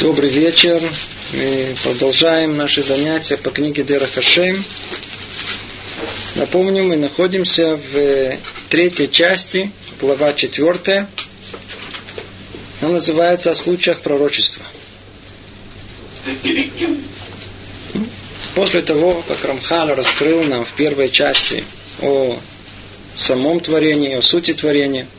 Добрый вечер. Мы продолжаем наши занятия по книге Дера Хашем. Напомню, мы находимся в третьей части, глава четвертая. Она называется «О случаях пророчества». После того, как Рамхал раскрыл нам в первой части о самом творении, о сути творения –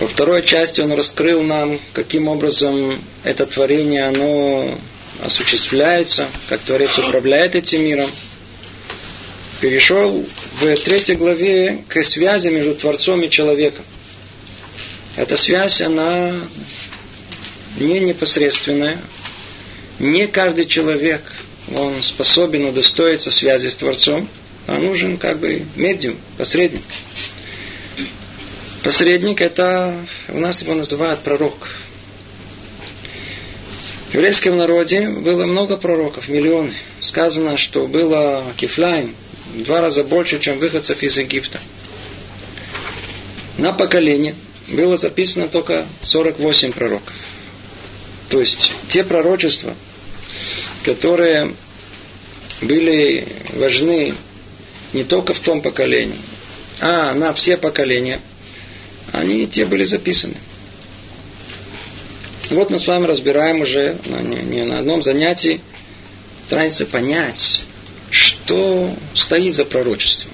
Во второй части он раскрыл нам, каким образом это творение, оно осуществляется, как Творец управляет этим миром. Перешел в третьей главе к связи между Творцом и человеком. Эта связь, она не непосредственная. Не каждый человек, он способен удостоиться связи с Творцом, а нужен как бы медиум, посредник. Посредник это, у нас его называют пророк. В еврейском народе было много пророков, миллионы. Сказано, что было кифляем в два раза больше, чем выходцев из Египта. На поколение было записано только 48 пророков. То есть те пророчества, которые были важны не только в том поколении, а на все поколения – они те были записаны. Вот мы с вами разбираем уже не на одном занятии, стараемся понять, что стоит за пророчеством.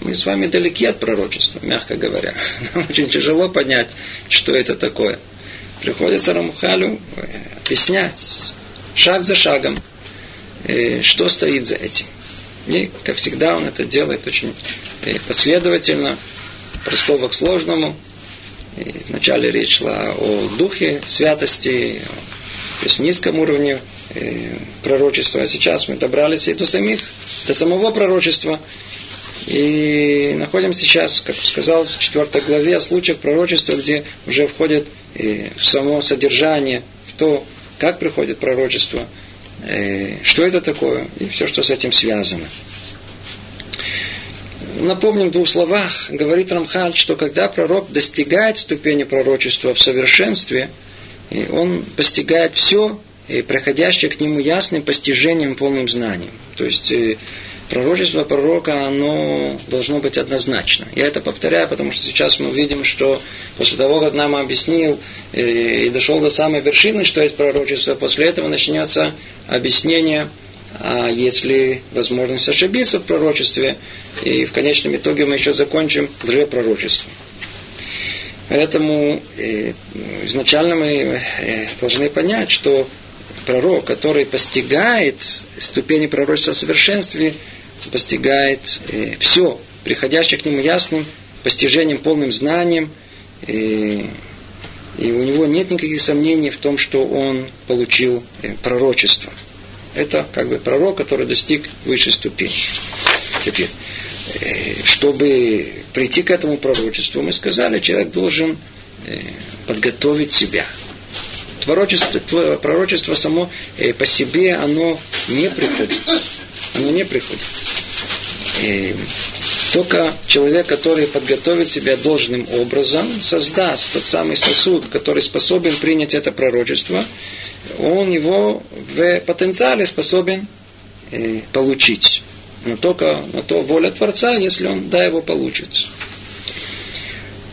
Мы с вами далеки от пророчества, мягко говоря. Нам очень тяжело понять, что это такое. Приходится Рамухалю э, объяснять шаг за шагом, э, что стоит за этим. И, как всегда, он это делает очень э, последовательно, простого к сложному – и вначале речь шла о духе святости, то есть низком уровне э, пророчества. А сейчас мы добрались и до самих, до самого пророчества. И находимся сейчас, как сказал в четвертой главе, о случаях пророчества, где уже входит э, в само содержание, в то, как приходит пророчество, э, что это такое, и все, что с этим связано напомним в двух словах, говорит Рамхаль, что когда пророк достигает ступени пророчества в совершенстве, и он постигает все, и проходящее к нему ясным постижением, полным знанием. То есть э, пророчество пророка, оно должно быть однозначно. Я это повторяю, потому что сейчас мы увидим, что после того, как нам объяснил э, и дошел до самой вершины, что есть пророчество, после этого начнется объяснение а если возможность ошибиться в пророчестве, и в конечном итоге мы еще закончим лжепророчеством. Поэтому э, изначально мы э, должны понять, что пророк, который постигает ступени пророчества в совершенстве, постигает э, все, приходящее к нему ясным постижением, полным знанием, и, и у него нет никаких сомнений в том, что он получил пророчество. Это как бы пророк, который достиг высшей ступени. Теперь, э, чтобы прийти к этому пророчеству, мы сказали, человек должен э, подготовить себя. Пророчество, пророчество само э, по себе, оно не приходит. Оно не приходит. Только человек, который подготовит себя должным образом, создаст тот самый сосуд, который способен принять это пророчество, он его в потенциале способен э, получить. Но только на то воля Творца, если он, да, его получит.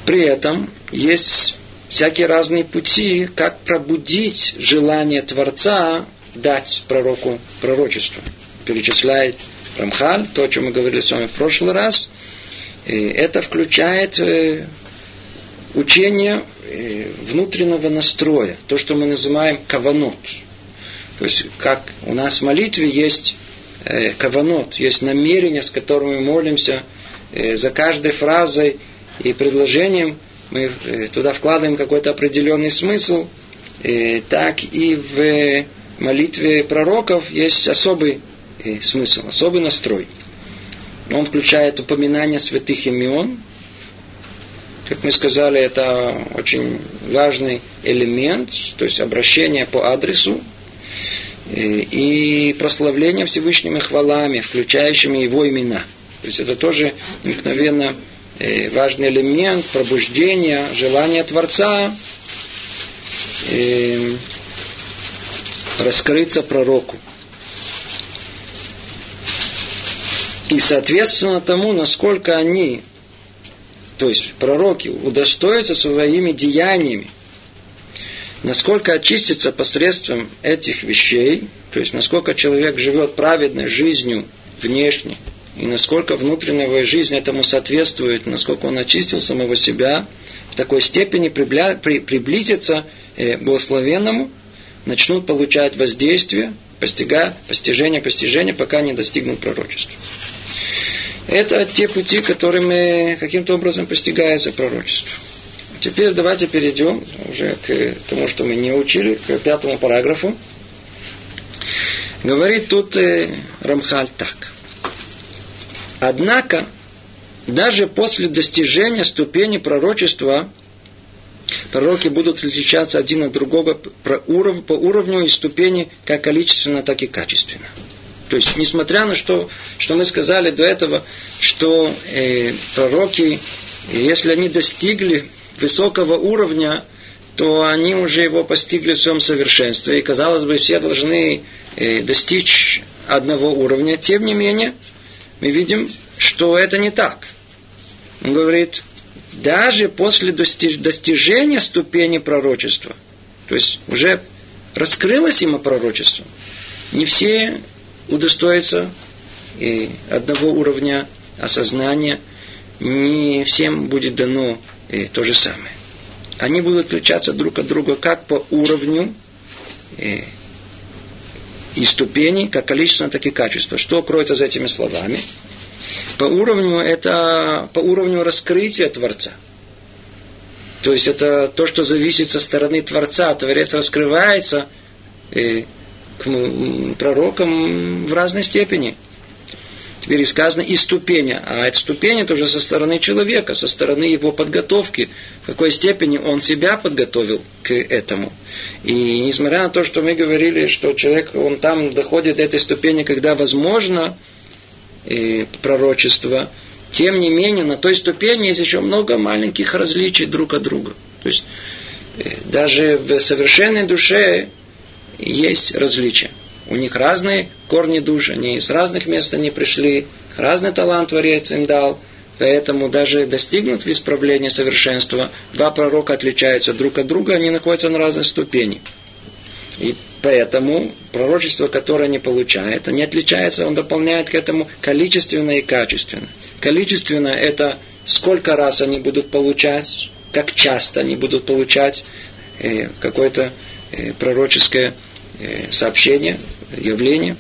При этом есть всякие разные пути, как пробудить желание Творца дать пророку пророчество. Перечисляет Рамхаль, то, о чем мы говорили с вами в прошлый раз. Это включает э, учение Э, внутреннего настроя, то, что мы называем каванот. То есть, как у нас в молитве есть э, каванот, есть намерение, с которым мы молимся, за каждой фразой и предложением мы туда вкладываем какой-то определенный смысл, так и в молитве пророков есть особый смысл, особый настрой. Он включает упоминание святых имен, как мы сказали, это очень важный элемент, то есть обращение по адресу и прославление Всевышними хвалами, включающими его имена. То есть это тоже мгновенно э, важный элемент пробуждения, желания Творца э, раскрыться пророку. И соответственно тому, насколько они, то есть пророки, удостоятся своими деяниями, насколько очистится посредством этих вещей, то есть насколько человек живет праведной жизнью внешне, и насколько внутренняя жизнь этому соответствует, насколько он очистил самого себя, в такой степени приблизится э, благословенному, начнут получать воздействие, постига, постижение, постижение, пока не достигнут пророчества. Это те пути, которыми каким-то образом постигается пророчество. Теперь давайте перейдем уже к тому, что мы не учили, к пятому параграфу. Говорит тут э, Рамхаль так. Однако, даже после достижения ступени пророчества, пророки будут отличаться один от другого по уровню и ступени как количественно, так и качественно. То есть, несмотря на то, что мы сказали до этого, что э, пророки, если они достигли высокого уровня, то они уже его постигли в своем совершенстве. И, казалось бы, все должны э, достичь одного уровня. Тем не менее, мы видим, что это не так. Он говорит, даже после достижения ступени пророчества, то есть уже раскрылось ему пророчество, не все удостоится и одного уровня осознания, не всем будет дано и то же самое. Они будут отличаться друг от друга как по уровню и, и ступени, как количество, так и качество. Что кроется за этими словами? По уровню это по уровню раскрытия Творца. То есть это то, что зависит со стороны Творца. Творец раскрывается и к пророкам в разной степени. Теперь сказано и ступени. А эта ступень это уже со стороны человека, со стороны его подготовки. В какой степени он себя подготовил к этому. И несмотря на то, что мы говорили, что человек, он там доходит до этой ступени, когда возможно и пророчество, тем не менее, на той ступени есть еще много маленьких различий друг от друга. То есть, э, даже в совершенной душе есть различия. У них разные корни души, они из разных мест они пришли, разный талант Творец им дал, поэтому даже достигнут в исправлении совершенства, два пророка отличаются друг от друга, они находятся на разной ступени. И поэтому пророчество, которое они получают, не отличается, он дополняет к этому количественно и качественно. Количественно это сколько раз они будут получать, как часто они будут получать э, какое-то э, пророческое Э, сообщение, явление.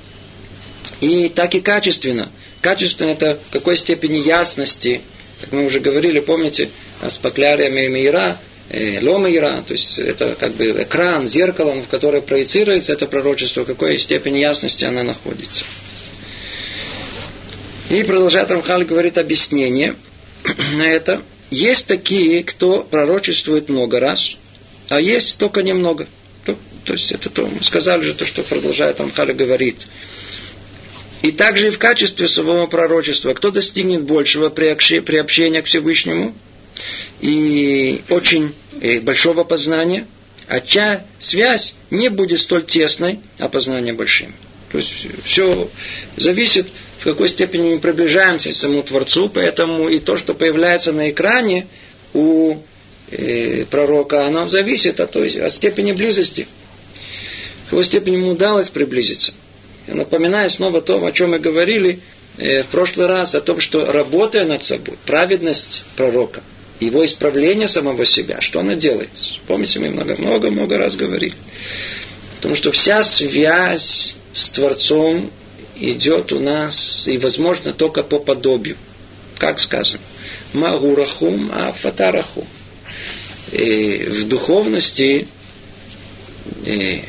И так и качественно. Качественно это какой степени ясности, как мы уже говорили, помните, с покляриями Мира, э, Ломира, то есть это как бы экран, зеркало, в которое проецируется это пророчество, в какой степени ясности она находится. И продолжает Рамхаль говорит объяснение на это. Есть такие, кто пророчествует много раз, а есть только немного. То есть это то, мы сказали же то, что продолжает Амхали говорит. И также и в качестве своего пророчества, кто достигнет большего приобщения к Всевышнему и очень э, большого познания, а чья связь не будет столь тесной, а познание большим. То есть все зависит, в какой степени мы приближаемся к самому Творцу, поэтому и то, что появляется на экране у э, пророка, оно зависит от, той, от степени близости в какой степени ему удалось приблизиться. Я напоминаю снова то, о чем мы говорили э, в прошлый раз, о том, что работая над собой, праведность пророка, его исправление самого себя, что она делает? Помните, мы много-много-много раз говорили. Потому что вся связь с Творцом идет у нас, и возможно только по подобию. Как сказано? Магурахум, а фатарахум. И в духовности и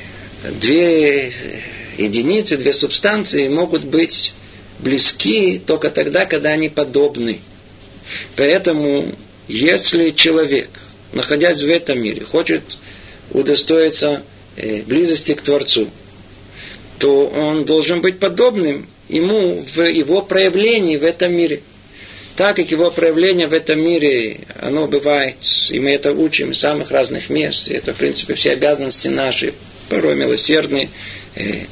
две единицы, две субстанции могут быть близки только тогда, когда они подобны. Поэтому, если человек, находясь в этом мире, хочет удостоиться э, близости к Творцу, то он должен быть подобным ему в его проявлении в этом мире. так как его проявление в этом мире, оно бывает, и мы это учим из самых разных мест, и это, в принципе, все обязанности наши, порой милосердные, э,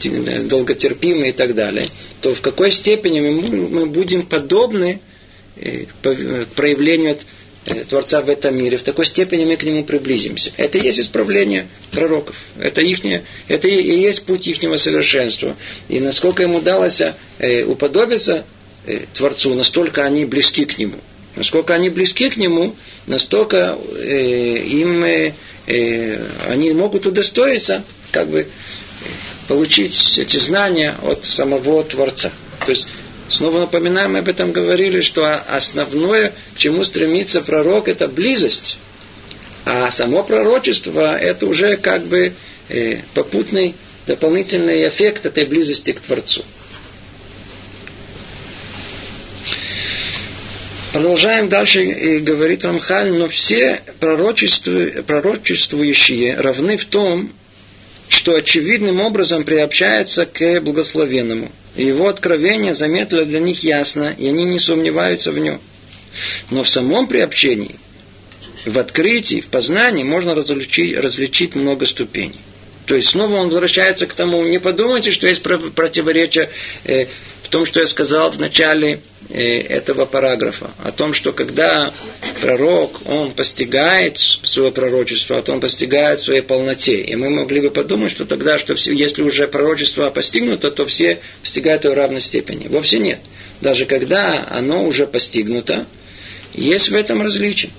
долготерпимые и так далее, то в какой степени мы будем подобны э, проявлению Э, Творца в этом мире, в такой степени мы к нему приблизимся. Это и есть исправление пророков. Это, ихнее, это и есть путь ихнего совершенства. И насколько ему удалось э, уподобиться э, Творцу, настолько они близки к нему. Насколько они близки к нему, настолько э, им э, э, они могут удостоиться как бы получить эти знания от самого Творца. То есть Снова напоминаем, мы об этом говорили, что основное, к чему стремится пророк, это близость. А само пророчество, это уже как бы э, попутный дополнительный эффект этой близости к Творцу. Продолжаем дальше, и говорит Рамхаль, но все пророчествующие равны в том, что очевидным образом приобщаются к благословенному – и его откровение заметили для них ясно, и они не сомневаются в нем. Но в самом приобщении, в открытии, в познании можно различить, различить много ступеней. То есть снова он возвращается к тому, не подумайте, что есть противоречие э, в том, что я сказал в начале э, этого параграфа, о том, что когда пророк, он постигает свое пророчество, то он постигает своей полноте. И мы могли бы подумать, что тогда, что все, если уже пророчество постигнуто, то все постигают его в равной степени. Вовсе нет. Даже когда оно уже постигнуто, есть в этом различие.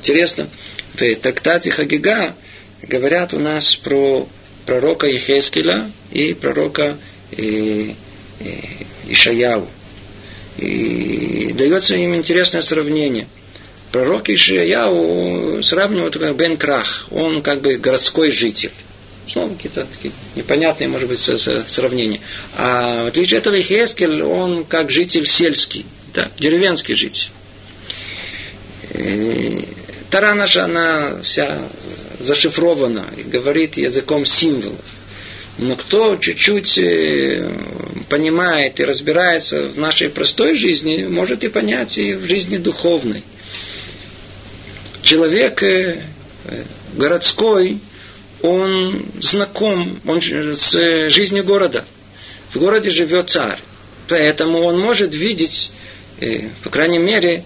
Интересно, в трактате Хагига говорят у нас про пророка Ехескеля и пророка и, э, и, э, Ишаяу. И дается им интересное сравнение. Пророк Ишаяу сравнивают как Бен Крах. Он как бы городской житель. Снова какие-то такие непонятные, может быть, сравнения. А в отличие от этого Хескель, он как житель сельский, да, деревенский житель. И Тара наша, она вся зашифрована говорит языком символов. Но кто чуть-чуть э, понимает и разбирается в нашей простой жизни, может и понять и в жизни духовной. Человек э, городской, он знаком он с жизнью города. В городе живет царь. Поэтому он может видеть, э, по крайней мере,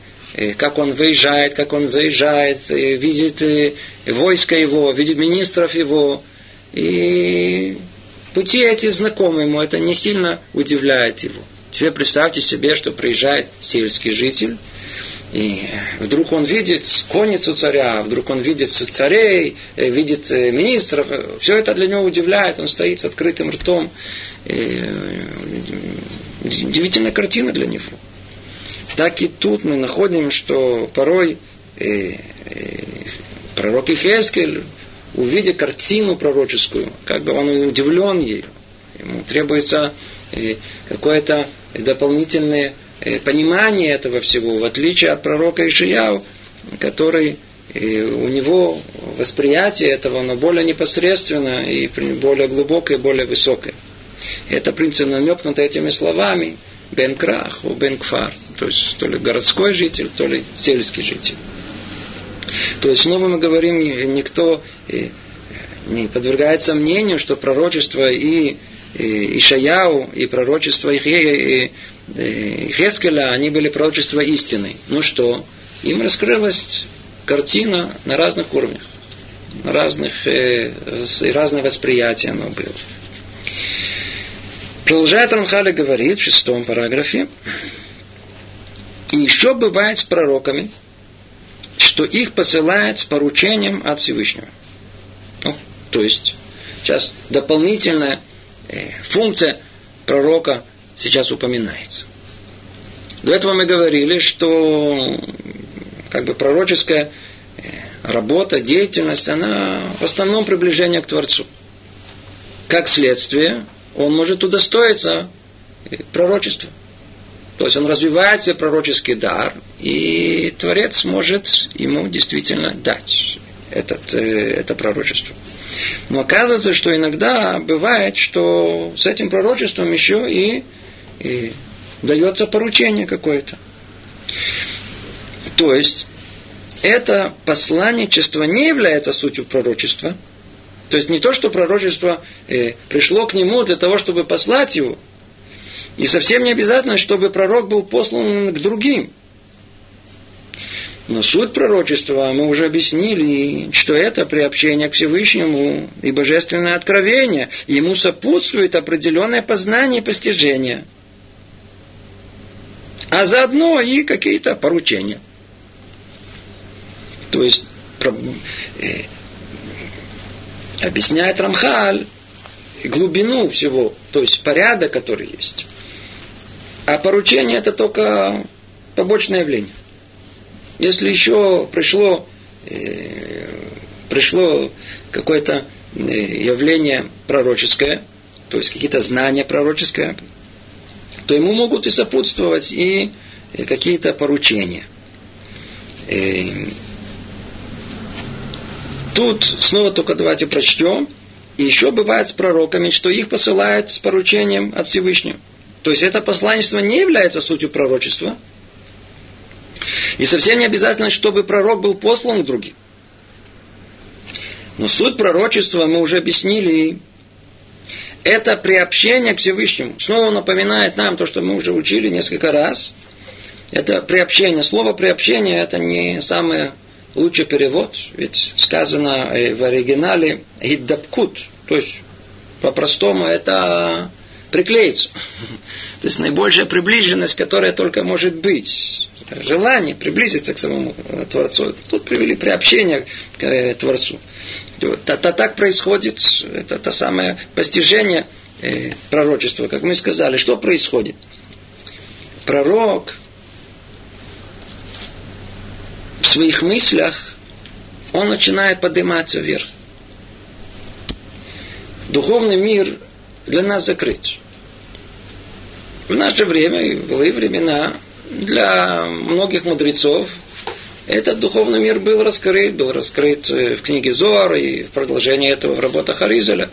как он выезжает, как он заезжает, видит войско его, видит министров его. И Пути эти знакомы ему, это не сильно удивляет его. Теперь представьте себе, что приезжает сельский житель, и вдруг он видит конницу царя, вдруг он видит царей, э, видит э, министров. Все это для него удивляет, он стоит с открытым ртом. И э, удивительная картина для него. Так и тут мы находим, что порой пророк Ихескель увидя картину пророческую, как бы он удивлен ею. Ему требуется э, какое-то дополнительное э, понимание этого всего, в отличие от пророка Ишияу, который э, у него восприятие этого, оно более непосредственно и более глубокое, более высокое. Это, в принципе, этими словами Бен Крах, Бен Кфар, то есть то ли городской житель, то ли сельский житель. То есть снова мы говорим, никто э, не подвергает сомнению, что пророчество и Ишаяу, и пророчество Ихескеля, они были пророчества истины. Ну что, им раскрылась картина на разных уровнях, на разных, э, и разное восприятие оно было. Продолжает Рамхали говорит в шестом параграфе, и еще бывает с пророками – что их посылает с поручением от Всевышнего. Ну, то есть, сейчас дополнительная э, функция пророка сейчас упоминается. До этого мы говорили, что как бы пророческая э, работа, деятельность, она в основном приближение к Творцу. Как следствие, он может удостоиться э, пророчества. То есть он развивает свой пророческий дар, и Творец может ему действительно дать этот, э, это пророчество. Но оказывается, что иногда бывает, что с этим пророчеством еще и, и дается поручение какое-то. То есть, это посланничество не является сутью пророчества. То есть не то, что пророчество э, пришло к нему для того, чтобы послать его. И совсем не обязательно, чтобы пророк был послан к другим. Но суть пророчества мы уже объяснили, что это приобщение к Всевышнему и божественное откровение. Ему сопутствует определенное познание и постижение. А заодно и какие-то поручения. То есть э, объясняет Рамхаль глубину всего, то есть порядок, который есть. А поручение это только побочное явление. Если еще пришло, э, пришло какое-то э, явление пророческое, то есть какие-то знания пророческие, то ему могут и сопутствовать и э, какие-то поручения. Э, тут снова только давайте прочтем. И еще бывает с пророками, что их посылают с поручением от Всевышнего. То есть это посланничество не является сутью пророчества, и совсем не обязательно, чтобы пророк был послан к другим. Но суть пророчества мы уже объяснили. Это приобщение к Всевышнему. Снова напоминает нам то, что мы уже учили несколько раз. Это приобщение. Слово приобщение это не самый лучший перевод. Ведь сказано э, в оригинале «гиддапкут». То есть по-простому это приклеиться. То есть наибольшая приближенность, которая только может быть желание приблизиться к самому э, Творцу. Тут привели приобщение к э, Творцу. Это так происходит, это то самое постижение э, пророчества, как мы сказали. Что происходит? Пророк в своих мыслях, он начинает подниматься вверх. Духовный мир для нас закрыт. В наше время и в былые времена для многих мудрецов этот духовный мир был раскрыт, был раскрыт в книге Зор и в продолжении этого в работах Аризеля.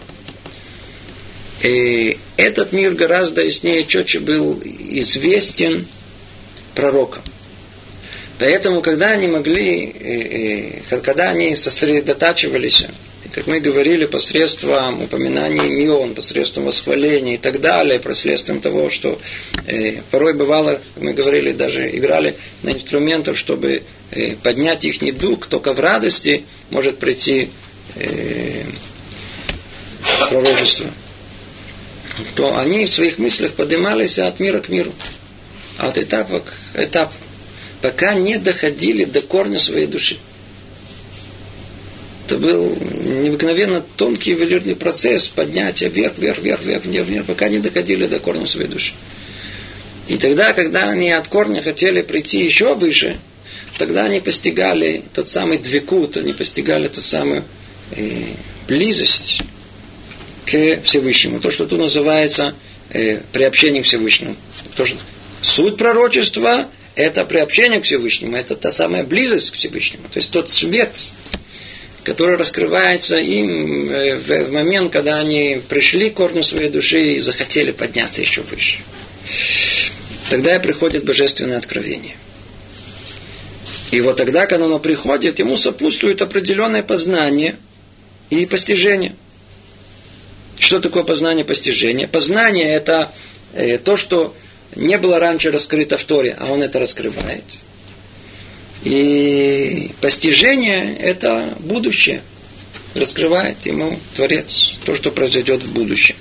И этот мир гораздо яснее четче был известен пророкам. Поэтому, когда они могли, когда они сосредотачивались как мы говорили, посредством упоминаний имен, посредством восхваления и так далее, посредством того, что э, порой бывало, мы говорили, даже играли на инструментах, чтобы э, поднять их не дух, только в радости может прийти э, пророчество. То они в своих мыслях поднимались от мира к миру. От этапа к этапу. Пока не доходили до корня своей души. Это был необыкновенно тонкий ювелирный процесс поднятия вверх, вверх, вверх, вверх, вверх, вверх, пока не доходили до корня своей души. И тогда, когда они от корня хотели прийти еще выше, тогда они постигали тот самый двекут, они постигали тот самую э, близость к Всевышнему. То, что тут называется э, приобщение к Всевышнему. То, что суть пророчества – это приобщение к Всевышнему, это та самая близость к Всевышнему. То есть тот свет, который раскрывается им э, в момент, когда они пришли к корню своей души и захотели подняться еще выше. Тогда и приходит божественное откровение. И вот тогда, когда оно приходит, ему сопутствует определенное познание и постижение. Что такое познание и постижение? Познание – это э, то, что не было раньше раскрыто в Торе, а он это раскрывает – и постижение – это будущее. Раскрывает ему Творец то, что произойдет в будущем.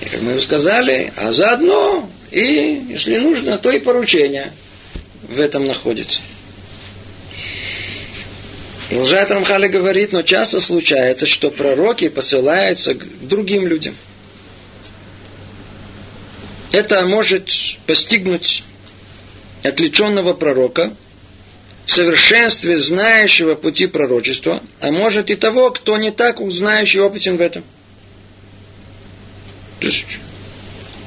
И как мы сказали, а заодно и, если нужно, то и поручение в этом находится. Лжат Рамхали говорит, но часто случается, что пророки посылаются к другим людям. Это может постигнуть отвлеченного пророка – в совершенстве знающего пути пророчества, а может и того, кто не так знающий и опытен в этом. То есть,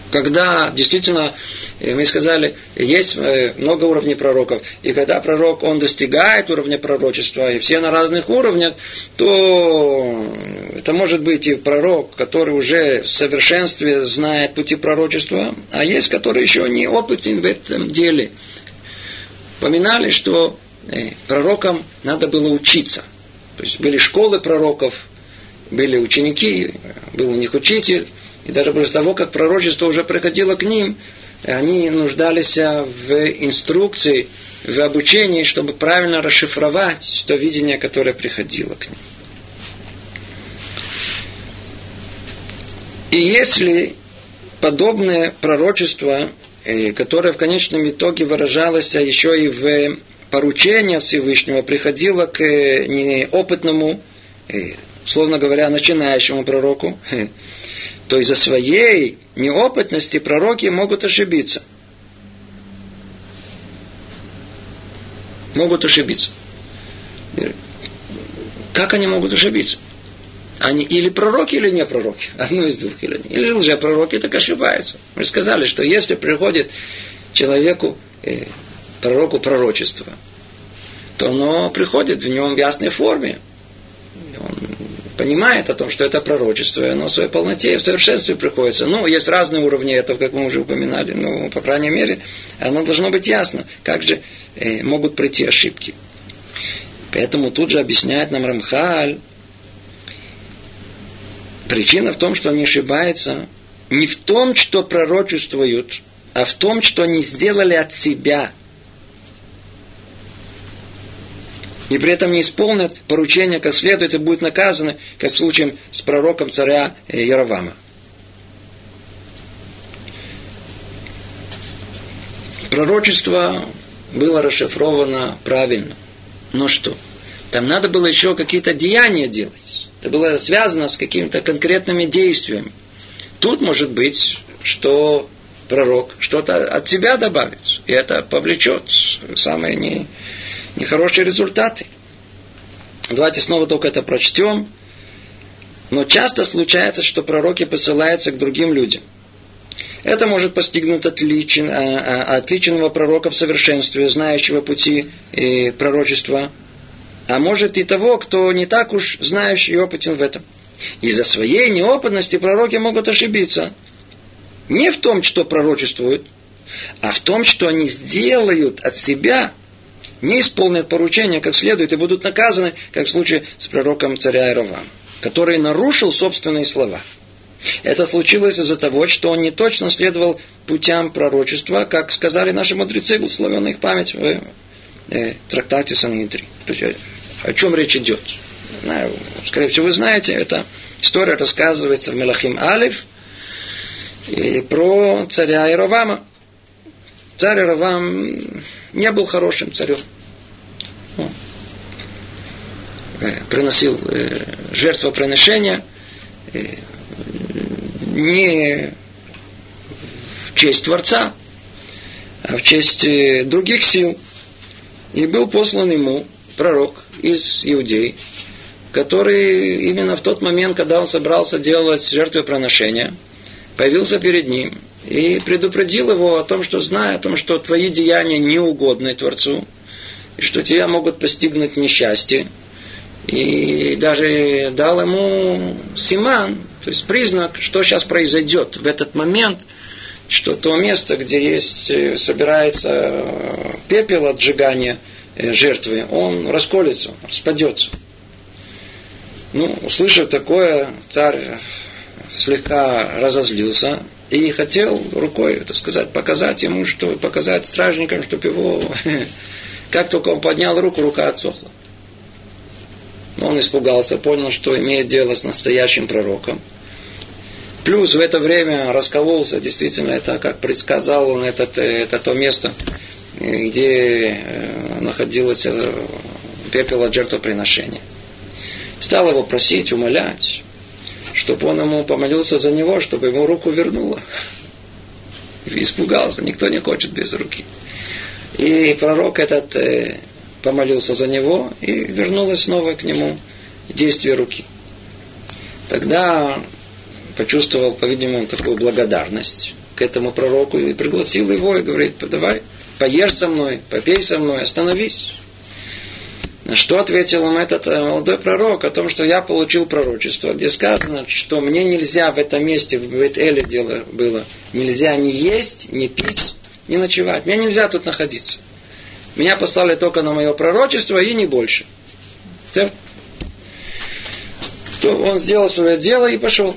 когда действительно, э, мы сказали, есть э, много уровней пророков, и когда пророк, он достигает уровня пророчества, и все на разных уровнях, то это может быть и пророк, который уже в совершенстве знает пути пророчества, а есть, который еще не опытен в этом деле. Поминали, что пророкам надо было учиться. То есть были школы пророков, были ученики, был у них учитель. И даже после того, как пророчество уже приходило к ним, они нуждались в инструкции, в обучении, чтобы правильно расшифровать то видение, которое приходило к ним. И если подобное пророчество, э, которое в конечном итоге выражалось еще и в поручении Всевышнего, приходило к э, неопытному, э, условно говоря, начинающему пророку, то из-за своей неопытности пророки могут ошибиться. Могут ошибиться. Как они могут ошибиться? Они или пророки, или не пророки. Одно из двух. Или, или лжепророки так ошибаются. Мы сказали, что если приходит человеку, э, пророку пророчество, то оно приходит в нем в ясной форме. Он понимает о том, что это пророчество, и оно в своей полноте и в совершенстве приходится. Ну, есть разные уровни этого, как мы уже упоминали, но, по крайней мере, оно должно быть ясно, как же э, могут прийти ошибки. Поэтому тут же объясняет нам Рамхаль, Причина в том, что они ошибаются не в том, что пророчествуют, а в том, что они сделали от себя. И при этом не исполнят поручение как следует и будут наказаны, как в случае с пророком царя Яровама. Пророчество было расшифровано правильно. Но что? Там надо было еще какие-то деяния делать. Это было связано с какими-то конкретными действиями. Тут может быть, что пророк что-то от себя добавит, и это повлечет самые не, нехорошие результаты. Давайте снова только это прочтем. Но часто случается, что пророки посылаются к другим людям. Это может постигнуть отличен, а, а, отличенного пророка в совершенстве, знающего пути и пророчества а может и того, кто не так уж знающий и опытен в этом. Из-за своей неопытности пророки могут ошибиться. Не в том, что пророчествуют, а в том, что они сделают от себя, не исполнят поручения как следует и будут наказаны, как в случае с пророком царя Ировам, который нарушил собственные слова. Это случилось из-за того, что он не точно следовал путям пророчества, как сказали наши мудрецы, благословенная их память в э, трактате Сангидрин. О чем речь идет? Знаю, скорее всего, вы знаете, эта история рассказывается в Мелахим Алиф и про царя Ировама. Царь Ировам не был хорошим царем. Э, приносил э, жертвоприношения э, не в честь Творца, а в честь других сил. И был послан ему пророк из иудей, который именно в тот момент, когда он собрался делать жертвоприношение, появился перед ним и предупредил его о том, что зная о том, что твои деяния неугодны Творцу, и что тебя могут постигнуть несчастье. И даже дал ему симан, то есть признак, что сейчас произойдет в этот момент, что то место, где есть, собирается пепел от сжигания – Э, жертвы, он расколется, распадется. Ну, услышав такое, царь слегка разозлился и хотел рукой, это сказать, показать ему, что показать стражникам, чтобы его... Как только он поднял руку, рука отсохла. Но он испугался, понял, что имеет дело с настоящим пророком. Плюс в это время раскололся, действительно, это, как предсказал он, это, это то место, где э, находилось э, пепел от жертвоприношения. Стал его просить, умолять, чтобы он ему помолился за него, чтобы ему руку вернуло. Испугался, никто не хочет без руки. И пророк этот э, помолился за него, и вернулось снова к нему действие руки. Тогда почувствовал, по-видимому, такую благодарность к этому пророку и пригласил его и говорит, давай, поешь со мной, попей со мной, остановись. На что ответил ему этот э, молодой пророк о том, что я получил пророчество, где сказано, что мне нельзя в этом месте, в Бет-Эле дело было, нельзя ни есть, ни пить, ни ночевать. Мне нельзя тут находиться. меня послали только на мое пророчество и не больше. То он сделал свое дело и пошел.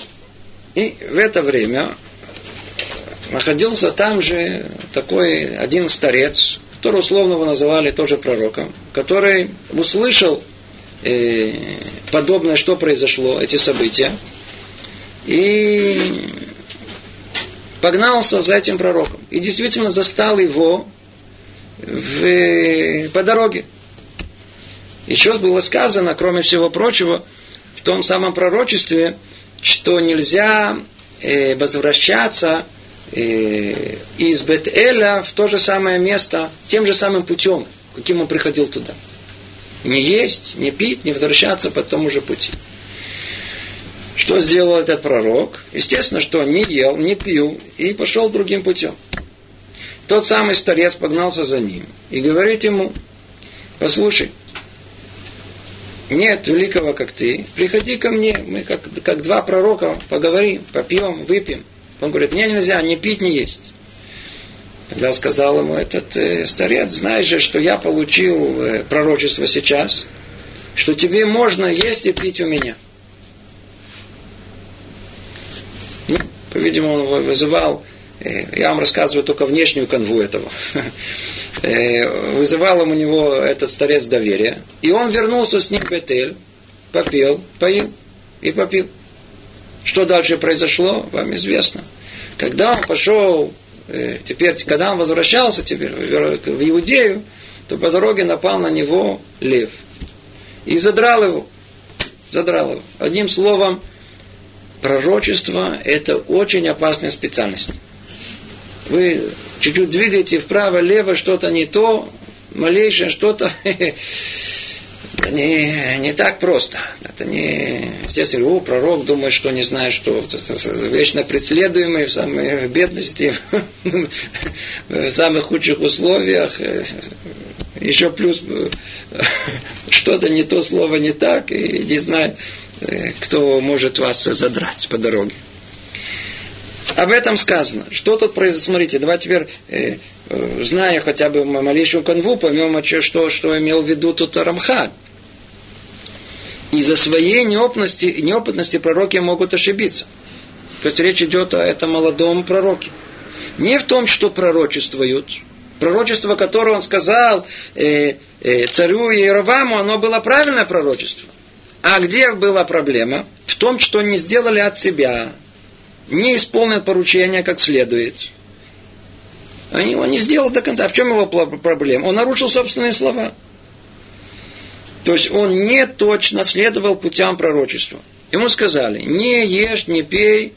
И в это время находился там же такой один старец, которого условно его называли тоже пророком, который услышал э, подобное, что произошло, эти события, и погнался за этим пророком. И действительно застал его в, по дороге. Еще было сказано, кроме всего прочего, в том самом пророчестве, что нельзя э, возвращаться из Бет-Эля в то же самое место, тем же самым путем, каким он приходил туда. Не есть, не пить, не возвращаться по тому же пути. Что сделал этот пророк? Естественно, что не ел, не пил и пошел другим путем. Тот самый старец погнался за ним и говорит ему, послушай, нет великого, как ты, приходи ко мне, мы как, как два пророка поговорим, попьем, выпьем. Он говорит, мне нельзя ни пить, ни есть. Тогда сказал ему этот э, старец, знаешь же, что я получил э, пророчество сейчас, что тебе можно есть и пить у меня. Ну, по-видимому, он вызывал Э, я вам рассказываю только внешнюю канву этого. Э, вызывал у него этот старец доверия. И он вернулся с ним в Бетель, попил, поил и попил. Что дальше произошло, вам известно. Когда он пошел, э, теперь, когда он возвращался теперь в Иудею, то по дороге напал на него лев. И задрал его. Задрал его. Одним словом, пророчество – это очень опасная специальность вы чуть-чуть двигаете вправо-лево, что-то не то, малейшее что-то не, не так просто. Это не... Естественно, о, пророк думает, что не знает, что вечно преследуемый в самой бедности, в самых худших условиях. Еще плюс что-то не то слово не так, и не знаю, кто может вас задрать по дороге. Об этом сказано. Что тут произошло? Смотрите, давайте теперь, э, э, зная хотя бы малейшую канву, поймем, что, что имел в виду тут Рамхан. Из-за своей неопытности, неопытности пророки могут ошибиться. То есть речь идет о этом молодом пророке. Не в том, что пророчествуют. Пророчество, которое он сказал э, э, царю Иероваму, оно было правильное пророчество. А где была проблема? В том, что не сделали от себя не исполнил поручения как следует. Они он не сделал до конца. В чем его проблема? Он нарушил собственные слова. То есть он не точно следовал путям пророчества. Ему сказали, не ешь, не пей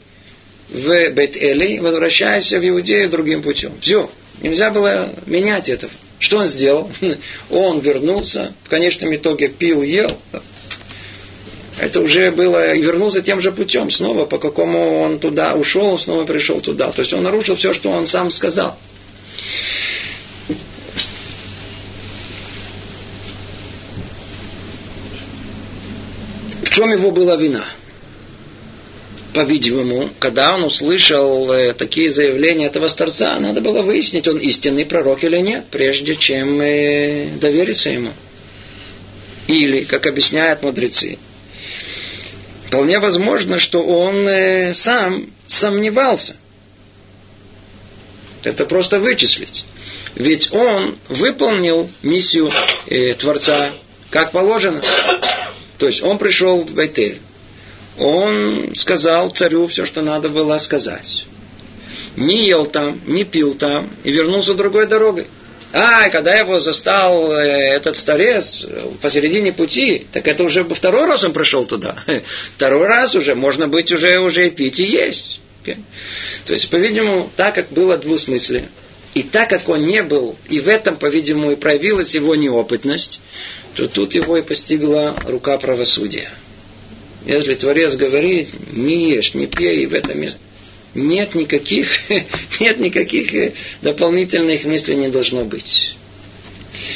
в Бет-Эли, возвращайся в Иудею другим путем. Все. Нельзя было менять этого. Что он сделал? Он вернулся, в конечном итоге пил, ел, это уже было, и вернулся тем же путем, снова, по какому он туда ушел, он снова пришел туда. То есть он нарушил все, что он сам сказал. Чем его была вина? По-видимому, когда он услышал э, такие заявления этого старца, надо было выяснить, он истинный пророк или нет, прежде чем э, довериться ему. Или, как объясняют мудрецы, Вполне возможно, что он э, сам сомневался. Это просто вычислить. Ведь он выполнил миссию э, Творца как положено. То есть он пришел в Байтель. Он сказал царю все, что надо было сказать. Не ел там, не пил там и вернулся другой дорогой. А, когда его застал э, этот старец посередине пути, так это уже второй раз он пришел туда. Второй раз уже, можно быть уже, уже пить и есть. То есть, по-видимому, так как было двусмыслие, и так как он не был, и в этом, по-видимому, и проявилась его неопытность, то тут его и постигла рука правосудия. Если Творец говорит, не ешь, не пей, в этом нет никаких, нет никаких э, дополнительных мыслей не должно быть.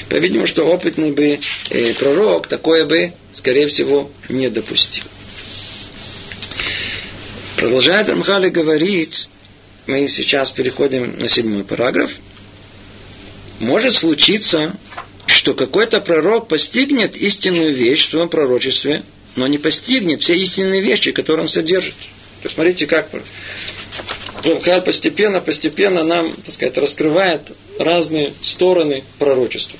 По-видимому, что опытный бы э, пророк такое бы, скорее всего, не допустил. Продолжает Рамхали говорить, мы сейчас переходим на седьмой параграф. может случиться, что какой-то пророк постигнет истинную вещь в своем пророчестве, но не постигнет все истинные вещи, которые он содержит. Посмотрите, как Рамхаль постепенно, постепенно нам, так сказать, раскрывает разные стороны пророчества.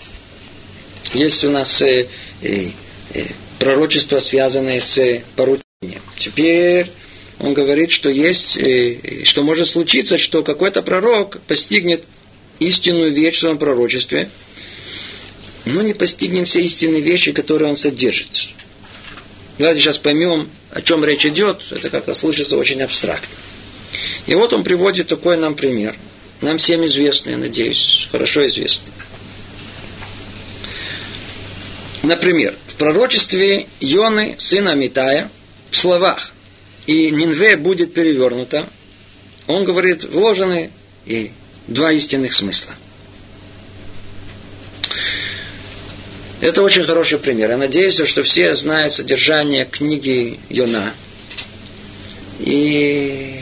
Есть у нас э, э, э, пророчество, связанное с поручением. Теперь он говорит, что есть, э, что может случиться, что какой-то пророк постигнет истинную вещь в своем пророчестве, но не постигнем все истинные вещи, которые он содержит. Давайте сейчас поймем, о чем речь идет. Это как-то слышится очень абстрактно. И вот он приводит такой нам пример. Нам всем известный, я надеюсь, хорошо известный. Например, в пророчестве Йоны, сына Митая, в словах «И Нинве будет перевернуто», он говорит, вложены и два истинных смысла. Это очень хороший пример. Я надеюсь, что все знают содержание книги Йона. И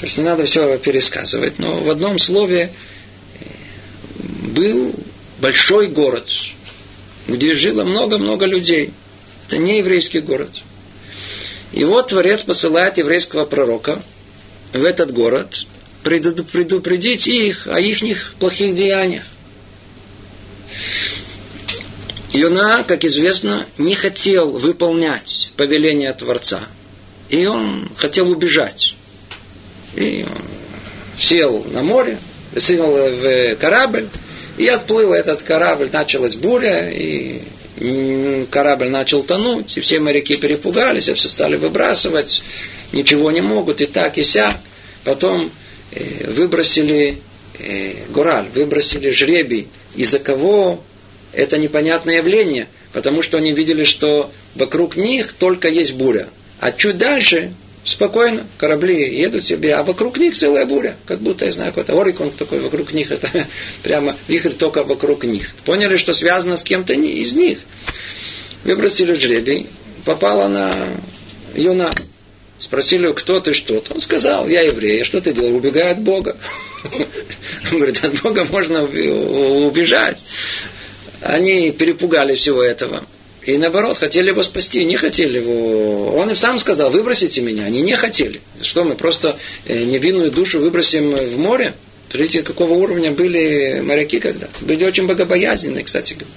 то есть не надо все пересказывать. Но в одном слове э, был большой город, где жило много-много людей. Это не еврейский город. И вот Творец посылает еврейского пророка в этот город предупредить их о их плохих деяниях. Иона, как известно, не хотел выполнять повеление Творца. И он хотел убежать. И он сел на море, сел в корабль, и отплыл этот корабль, началась буря, и корабль начал тонуть, и все моряки перепугались, и все стали выбрасывать, ничего не могут, и так, и сяк. Потом э, выбросили э, гораль, выбросили жребий, из-за кого это непонятное явление, потому что они видели, что вокруг них только есть буря. А чуть дальше спокойно, корабли едут себе, а вокруг них целая буря, как будто, я знаю, какой-то орикон такой вокруг них, это прямо вихрь только вокруг них. Поняли, что связано с кем-то из них. Выбросили жребий, попала на Юна. Спросили, кто ты, что Он сказал, я еврей, а что ты делал? Убегаю от Бога. Он говорит, от Бога можно убежать. Они перепугали всего этого. И наоборот, хотели его спасти, не хотели его. Он им сам сказал, выбросите меня. Они не хотели. Что мы просто э, невинную душу выбросим в море? Смотрите, какого уровня были моряки когда Были очень богобоязненные, кстати говоря.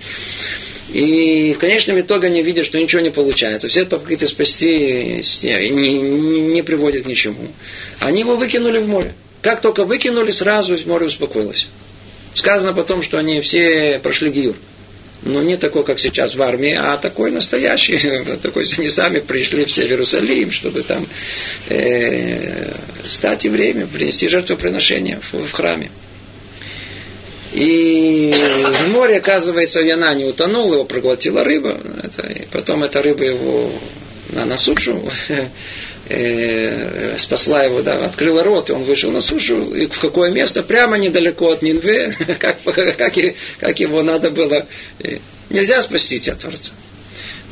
И в конечном итоге они видят, что ничего не получается. Все попытки спасти не, не, не приводят к ничему. Они его выкинули в море. Как только выкинули, сразу море успокоилось. Сказано потом, что они все прошли гиюр но не такой, как сейчас в армии, а такой настоящий, такой, они сами пришли все в Иерусалим, чтобы там э, стать евреями, принести жертвоприношение в, в храме. И в море, оказывается, Яна не утонул, его проглотила рыба. Это, и потом эта рыба его на, на сушу э, спасла его, да, открыла рот, и он вышел на сушу. И в какое место? Прямо недалеко от Нинве, как, как, как его надо было. Э, нельзя спасти тебя, Творца.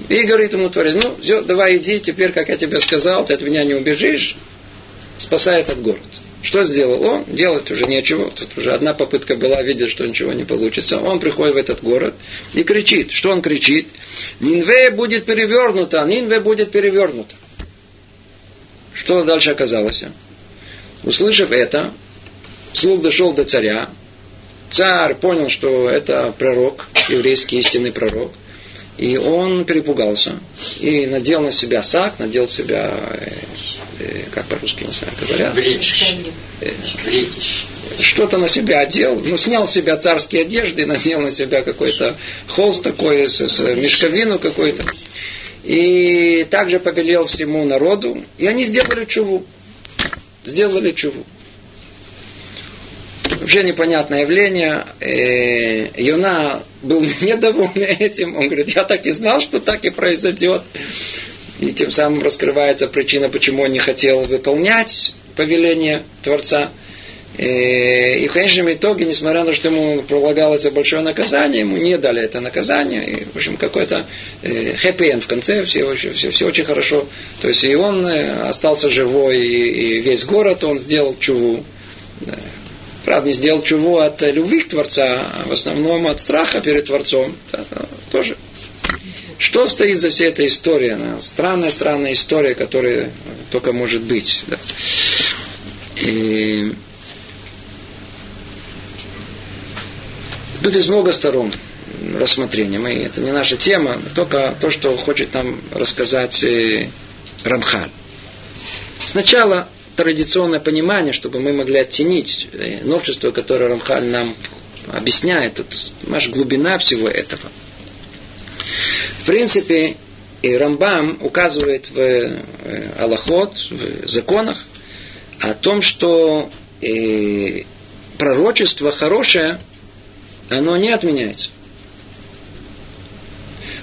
И говорит ему Творец, ну, все, давай иди, теперь, как я тебе сказал, ты от меня не убежишь, спасай этот город. Что сделал он? Делать уже нечего. Тут уже одна попытка была, видит, что ничего не получится. Он приходит в этот город и кричит. Что он кричит? Нинве будет перевернута, Нинве будет перевернута. Что дальше оказалось? Услышав это, слух дошел до царя. Царь понял, что это пророк, еврейский истинный пророк. И он перепугался. И надел на себя сак, надел себя, э, э, как по-русски, не знаю, говорят. Э, что-то на себя одел, ну, снял с себя царские одежды, надел на себя какой-то холст такой, с, с мешковину какой-то. И также повелел всему народу. И они сделали чуву. Сделали чуву. Вообще непонятное явление. Э, Юна был недоволен этим. Он говорит, я так и знал, что так и произойдет. И тем самым раскрывается причина, почему он не хотел выполнять повеление Творца. Э, и в конечном итоге, несмотря на то, что ему пролагалось большое наказание, ему не дали это наказание. И, в общем, какой-то хэппи в конце, все, все, все очень хорошо. То есть и он э, остался живой, и, и весь город он сделал чуву. Правда, не сделал чего от любви к Творца, а в основном от страха перед Творцом. Да, тоже. Что стоит за всей этой историей? Странная, странная история, которая только может быть. Да. И... Тут есть много сторон рассмотрения. Мы, это не наша тема, только то, что хочет нам рассказать э, Рамхаль. Сначала традиционное понимание, чтобы мы могли оттенить э, новшество, которое Рамхаль нам объясняет, тут наша глубина всего этого. В принципе, и Рамбам указывает в э, Аллахот, в законах, о том, что пророчество хорошее, оно не отменяется.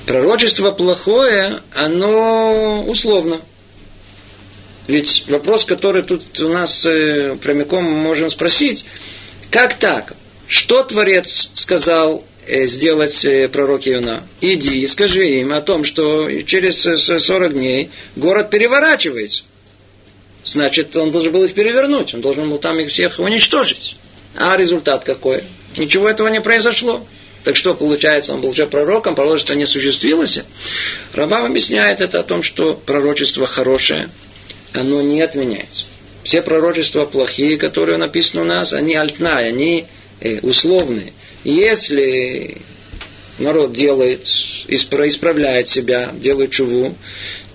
Пророчество плохое, оно условно. Ведь вопрос, который тут у нас э, прямиком можем спросить, как так? Что Творец сказал э, сделать э, пророк Иона? Иди и скажи им о том, что через 40 дней город переворачивается. Значит, он должен был их перевернуть, он должен был там их всех уничтожить. А результат какой? Ничего этого не произошло. Так что получается, он был уже пророком, пророчество не осуществилось. Рабам объясняет это о том, что пророчество хорошее – оно не отменяется. Все пророчества плохие, которые написаны у нас, они альтная, они э, условные. Если народ делает, исправляет себя, делает чуву,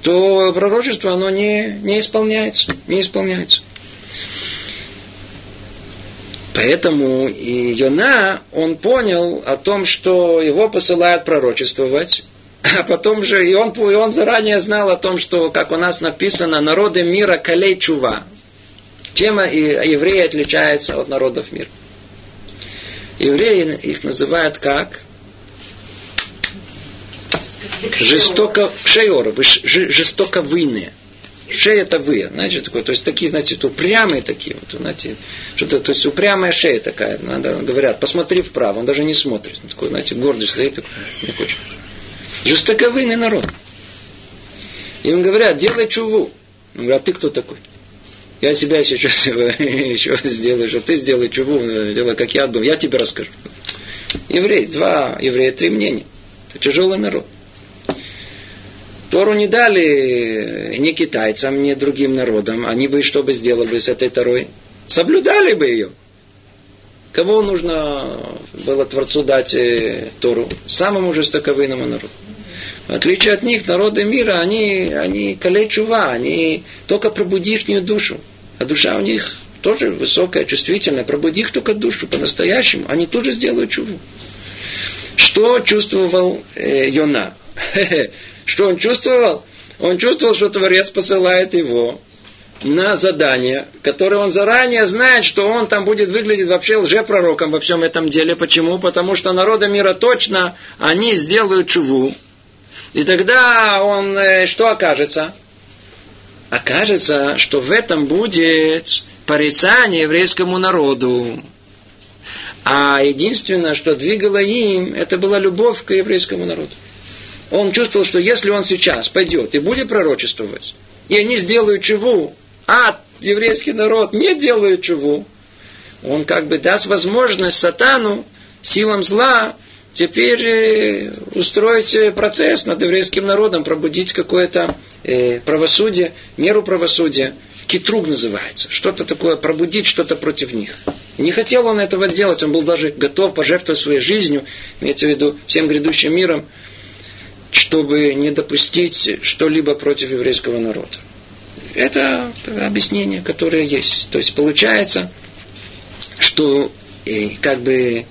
то пророчество оно не, не исполняется. Не исполняется. Поэтому и Йона, он понял о том, что его посылают пророчествовать, а потом же и он, и он заранее знал о том, что, как у нас написано, народы мира калей чува. Чем евреи отличаются от народов мира? Евреи их называют как? Жестоко, шейоры, жестоковыйные. Шея это вы, знаете, такое, то есть такие, знаете, упрямые такие, вот, знаете, что-то, то есть упрямая шея такая, надо, говорят, посмотри вправо, он даже не смотрит, он такой, знаете, гордый стоит, такой, не хочет. Жестоковыйный народ. Им говорят, делай чуву. Он говорит, а ты кто такой? Я себя еще, еще сделаю, что ты сделай чуву, делай, как я думаю, я тебе расскажу. Еврей, два еврея, три мнения. Это тяжелый народ. Тору не дали ни китайцам, ни другим народам. Они бы что бы сделали с этой Торой? Соблюдали бы ее. Кого нужно было Творцу дать э, Тору? Самому жестоковыйному народу. В отличие от них, народы мира, они, они чува, они только пробуди их душу. А душа у них тоже высокая, чувствительная. Пробуди их только душу по-настоящему, они тоже сделают чуву. Что чувствовал э, Йона? Что он чувствовал? Он чувствовал, что Творец посылает его на задание, которое он заранее знает, что он там будет выглядеть вообще лжепророком во всем этом деле. Почему? Потому что народы мира точно, они сделают чуву, и тогда он э, что окажется? Окажется, что в этом будет порицание еврейскому народу. А единственное, что двигало им, это была любовь к еврейскому народу. Он чувствовал, что если он сейчас пойдет и будет пророчествовать, и они сделают чуву, а еврейский народ не делает чуву, он как бы даст возможность сатану, силам зла, теперь э, устроить э, процесс над еврейским народом, пробудить какое-то э, правосудие, меру правосудия. Китруг называется. Что-то такое, пробудить что-то против них. Не хотел он этого делать, он был даже готов пожертвовать своей жизнью, имеется в виду всем грядущим миром, чтобы не допустить что-либо против еврейского народа. Это объяснение, которое есть. То есть получается, что э, как бы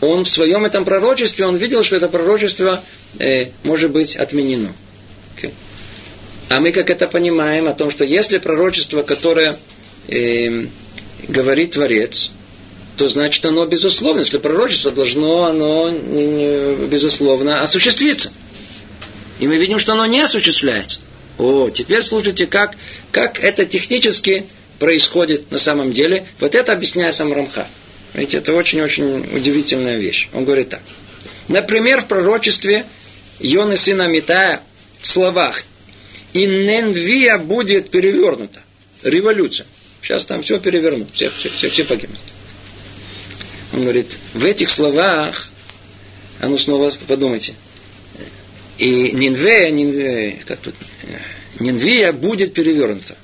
он в своем этом пророчестве, он видел, что это пророчество э, может быть отменено. Okay. А мы как это понимаем, о том, что если пророчество, которое э, говорит Творец, то значит оно безусловно. Если пророчество должно, оно безусловно осуществиться. И мы видим, что оно не осуществляется. О, теперь слушайте, как, как это технически происходит на самом деле. Вот это объясняет сам Рамха. Видите, это очень-очень удивительная вещь. Он говорит так. Например, в пророчестве Йоны сына Митая в словах «Инненвия будет перевернута». Революция. Сейчас там все перевернут, все, все, все, все погибнут. Он говорит, в этих словах, а ну снова подумайте, и Нинве, Нинве, как тут, Нинвия будет перевернута.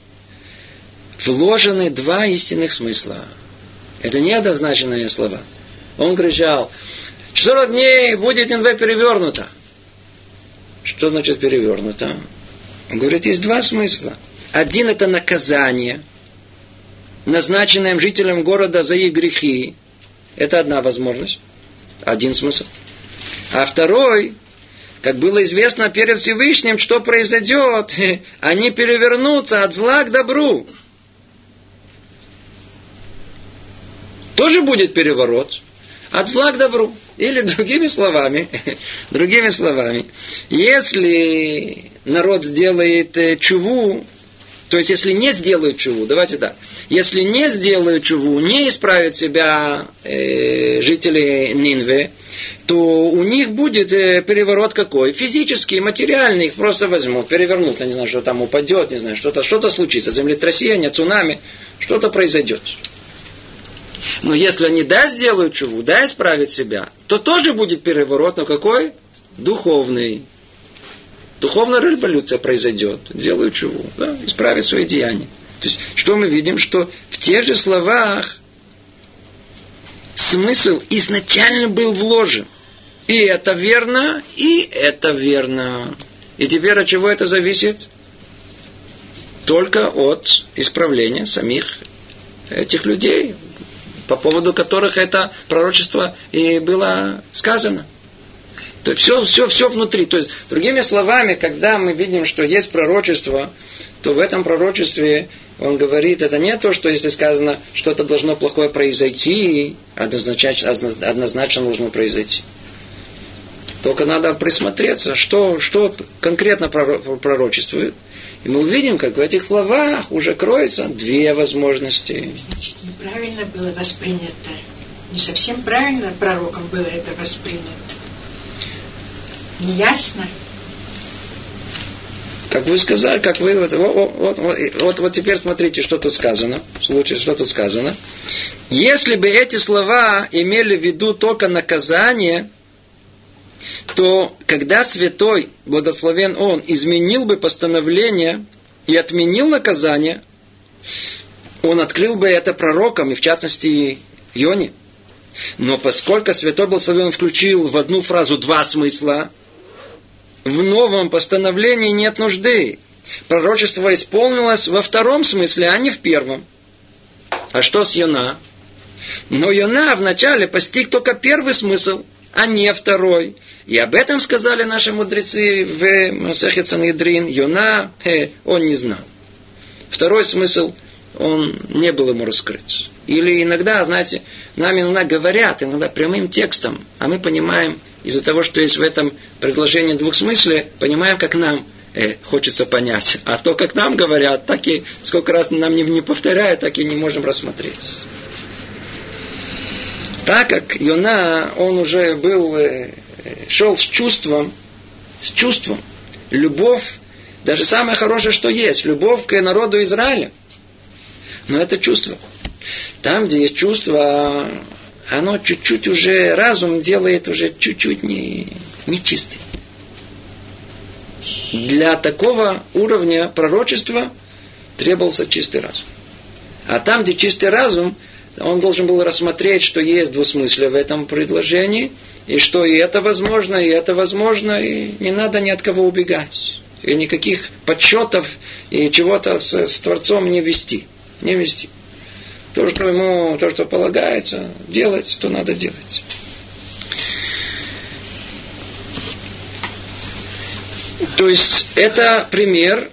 Вложены два истинных смысла. Это не однозначенные слова. Он кричал, 40 дней будет Нинве перевернута. Что значит перевернуто? Он говорит, есть два смысла. Один это наказание, назначенное жителям города за их грехи. Это одна возможность. Один смысл. А второй, как было известно перед Всевышним, что произойдет, они перевернутся от зла к добру. Тоже будет переворот. От зла к добру. Или другими словами, другими словами, если народ сделает э, чуву, то есть если не сделают чуву, давайте так, если не сделают чуву, не исправят себя э, жители Нинве, то у них будет э, переворот какой? Физический, материальный, их просто возьмут, перевернут, я не знаю, что там упадет, не знаю, что-то что случится, землетрясение, цунами, что-то произойдет. Но если они да сделают чуву, да исправят себя, то тоже будет переворот, но какой? Духовный. Духовная революция произойдет. Делают чуву, да, исправят свои деяния. То есть, что мы видим? Что в тех же словах смысл изначально был вложен. И это верно, и это верно. И теперь от чего это зависит? Только от исправления самих этих людей, по поводу которых это пророчество и было сказано. То все, все, все внутри. То есть, другими словами, когда мы видим, что есть пророчество, то в этом пророчестве он говорит, это не то, что если сказано, что-то должно плохое произойти, однозначно, однозначно должно произойти. Только надо присмотреться, что, что конкретно пророчествует. И мы увидим, как в этих словах уже кроется две возможности. Значит, неправильно было воспринято. Не совсем правильно пророком было это воспринято. Неясно. Как вы сказали, как вы... Вот, вот, вот, вот, вот теперь смотрите, что тут сказано. В что тут сказано. Если бы эти слова имели в виду только наказание, то когда святой, благословен он, изменил бы постановление и отменил наказание, он открыл бы это пророкам, и в частности Йоне. Но поскольку святой благословен включил в одну фразу два смысла, в новом постановлении нет нужды. Пророчество исполнилось во втором смысле, а не в первом. А что с Йона? Но Йона вначале постиг только первый смысл, а не второй. И об этом сказали наши мудрецы в Масахе Санедрин. Йона, э, он не знал. Второй смысл, он не был ему раскрыт. Или иногда, знаете, нам иногда говорят, иногда прямым текстом, а мы понимаем из-за того, что есть в этом предложении двухсмыслия, понимаем, как нам э, хочется понять. А то, как нам говорят, так и сколько раз нам не, не повторяют, так и не можем рассмотреть. Так как Йона, он уже был э, шел с чувством, с чувством, любовь, даже самое хорошее, что есть, любовь к народу Израиля. Но это чувство. Там, где есть чувство, оно чуть-чуть уже, разум делает уже чуть-чуть не, не чистый. Для такого уровня пророчества требовался чистый разум. А там, где чистый разум, он должен был рассмотреть, что есть двусмыслие в этом предложении, и что и это возможно, и это возможно, и не надо ни от кого убегать. И никаких подсчетов и чего-то с, с Творцом не вести. Не вести. То, что ему, то, что полагается делать, то надо делать. То есть это пример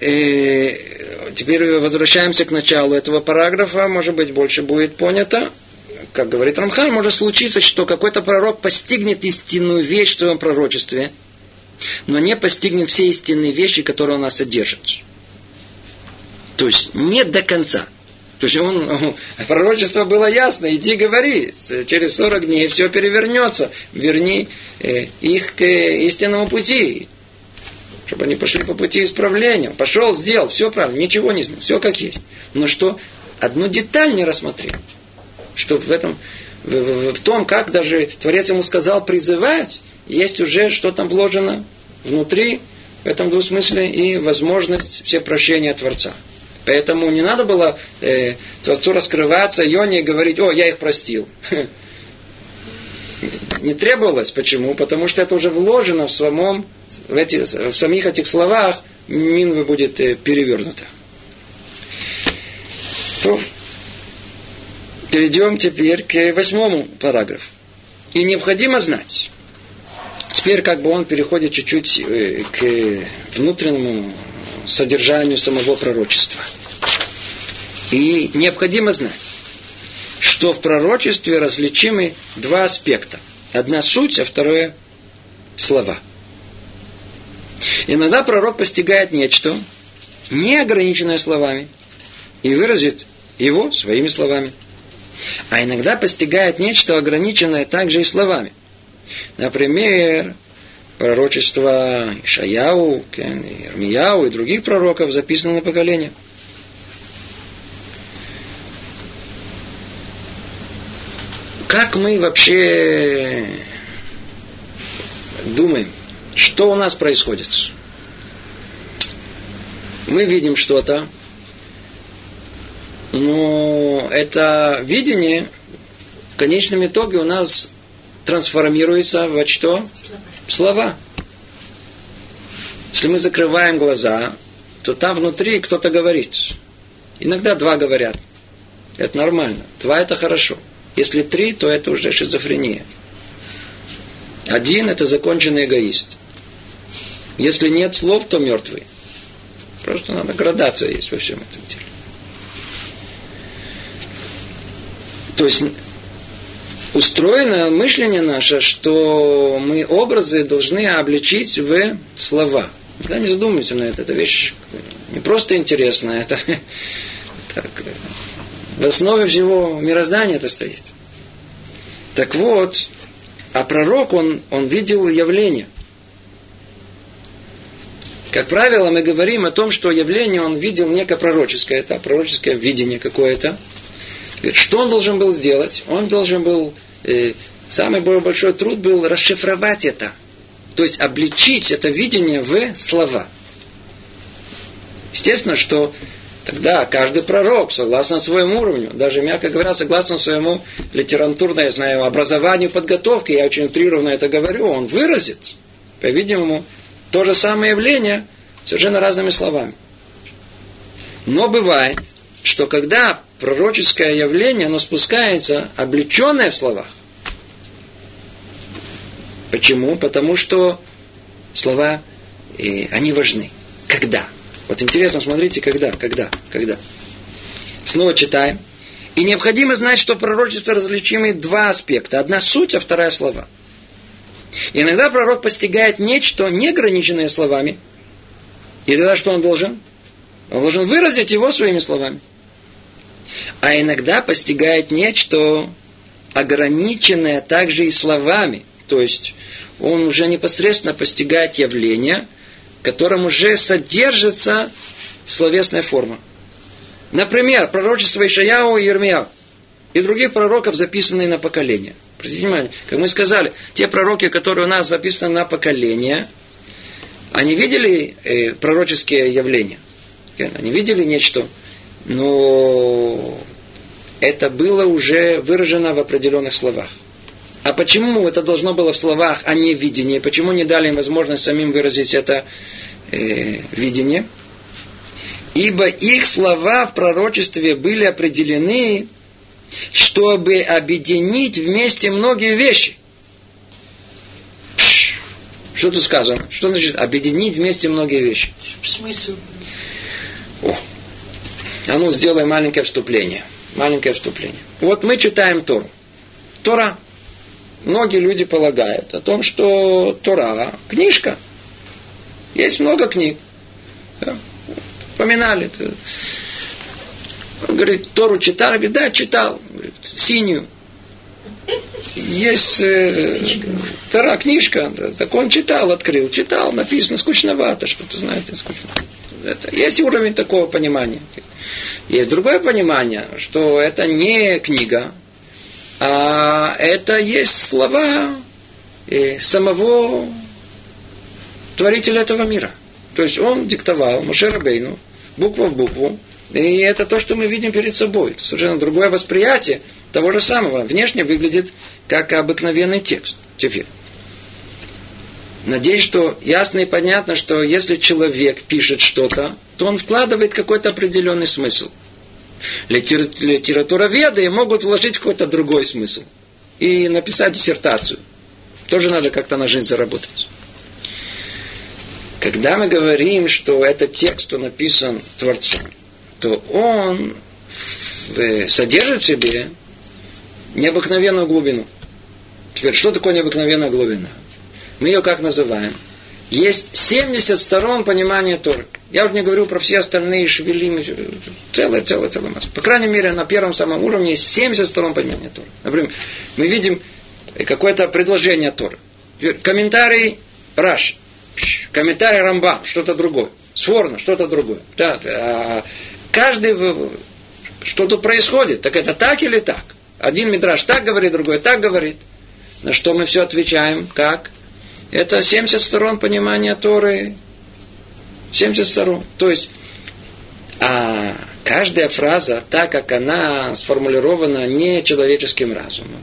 э, теперь возвращаемся к началу этого параграфа, может быть, больше будет понято. Как говорит Рамхан, может случиться, что какой-то пророк постигнет истинную вещь в своем пророчестве, но не постигнет все истинные вещи, которые у нас содержат. То есть не до конца. То есть он, пророчество было ясно, иди говори, через 40 дней все перевернется, верни э, их к истинному пути чтобы они пошли по пути исправления. Пошел, сделал, все правильно, ничего не изменил, все как есть. Но что одну деталь не рассмотрел, что в этом в, в, в том, как даже Творец ему сказал призывать, есть уже что там вложено внутри, в этом двусмысле, и возможность все прощения Творца. Поэтому не надо было э, Творцу раскрываться, Йоне и говорить, о, я их простил. Не требовалось. Почему? Потому что это уже вложено в, самом, в, эти, в самих этих словах, минва будет э, перевернута. То перейдем теперь к восьмому параграфу. И необходимо знать. Теперь как бы он переходит чуть-чуть э, к внутреннему содержанию самого пророчества. И необходимо знать, что в пророчестве различимы два аспекта. Одна суть, а второе слова. Иногда пророк постигает нечто, не ограниченное словами, и выразит его своими словами. А иногда постигает нечто ограниченное также и словами. Например, пророчество Ишаяу, Ирмияу и других пророков записано на поколение. Как мы вообще думаем, что у нас происходит? Мы видим что-то, но это видение в конечном итоге у нас трансформируется во что? Слова. Если мы закрываем глаза, то там внутри кто-то говорит. Иногда два говорят. Это нормально. Два это хорошо. Если три, то это уже шизофрения. Один это законченный эгоист. Если нет слов, то мертвый. Просто надо градация есть во всем этом деле. То есть устроено мышление наше, что мы образы должны обличить в слова. Никогда не задумывайся на это. Это вещь не просто интересная, это так, в основе всего мироздания это стоит. Так вот, а пророк, он, он видел явление. Как правило, мы говорим о том, что явление он видел некое пророческое, это пророческое видение какое-то. Что он должен был сделать? Он должен был, э, самый большой труд был расшифровать это. То есть обличить это видение в слова. Естественно, что тогда каждый пророк, согласно своему уровню, даже, мягко говоря, согласно своему литературному, я знаю, образованию, подготовке, я очень утрированно это говорю, он выразит, по-видимому, то же самое явление совершенно разными словами. Но бывает, что когда пророческое явление, оно спускается, облеченное в словах. Почему? Потому что слова, и они важны. Когда? Вот интересно, смотрите, когда, когда, когда. Снова читаем. И необходимо знать, что пророчество различимы два аспекта. Одна суть, а вторая слова. иногда пророк постигает нечто, не ограниченное словами. И тогда что он должен? Он должен выразить его своими словами а иногда постигает нечто ограниченное также и словами. То есть он уже непосредственно постигает явление, в котором уже содержится словесная форма. Например, пророчество Ишаяу и Ермияу и других пророков, записанные на поколение. Обратите внимание, как мы сказали, те пророки, которые у нас записаны на поколение, они видели э, пророческие явления. Они видели нечто но это было уже выражено в определенных словах. А почему это должно было в словах, а не в видении? Почему не дали им возможность самим выразить это э, видение? Ибо их слова в пророчестве были определены, чтобы объединить вместе многие вещи. Что тут сказано? Что значит объединить вместе многие вещи? Смысл. О, а ну, сделай маленькое вступление. Маленькое вступление. Вот мы читаем Тору. Тора. Многие люди полагают о том, что Тора – книжка. Есть много книг. Поминали. Он говорит, Тору читал? Говорит, да, читал. Говорит, синюю. Есть э, Тора книжка, так он читал, открыл, читал, написано, скучновато, что-то, знаете, скучно. Это, есть уровень такого понимания. Есть другое понимание, что это не книга, А это есть слова э, самого творителя этого мира. То есть он диктовал Мушерабейну букву в букву. И это то, что мы видим перед собой. Это совершенно другое восприятие того же самого. Внешне выглядит как обыкновенный текст. Теперь. Надеюсь, что ясно и понятно, что если человек пишет что-то, то он вкладывает какой-то определенный смысл. Литература веды могут вложить какой-то другой смысл. И написать диссертацию. Тоже надо как-то на жизнь заработать. Когда мы говорим, что этот текст он написан Творцом, то он содержит в себе необыкновенную глубину. Теперь, что такое необыкновенная глубина? Мы ее как называем? Есть 70 сторон понимания Торы. Я уже не говорю про все остальные шевелим, целая, целая, целая масса. По крайней мере, на первом самом уровне есть 70 сторон понимания Торы. Например, мы видим какое-то предложение Торы. Комментарий Раш. Комментарий Рамбам, что-то другое. Сворно, что-то другое. Да, а каждый, что тут происходит, так это так или так? Один мидраж так говорит, другой так говорит. На что мы все отвечаем? Как? Это 70 сторон понимания Торы. 70 сторон. То есть, а каждая фраза, так как она сформулирована не человеческим разумом,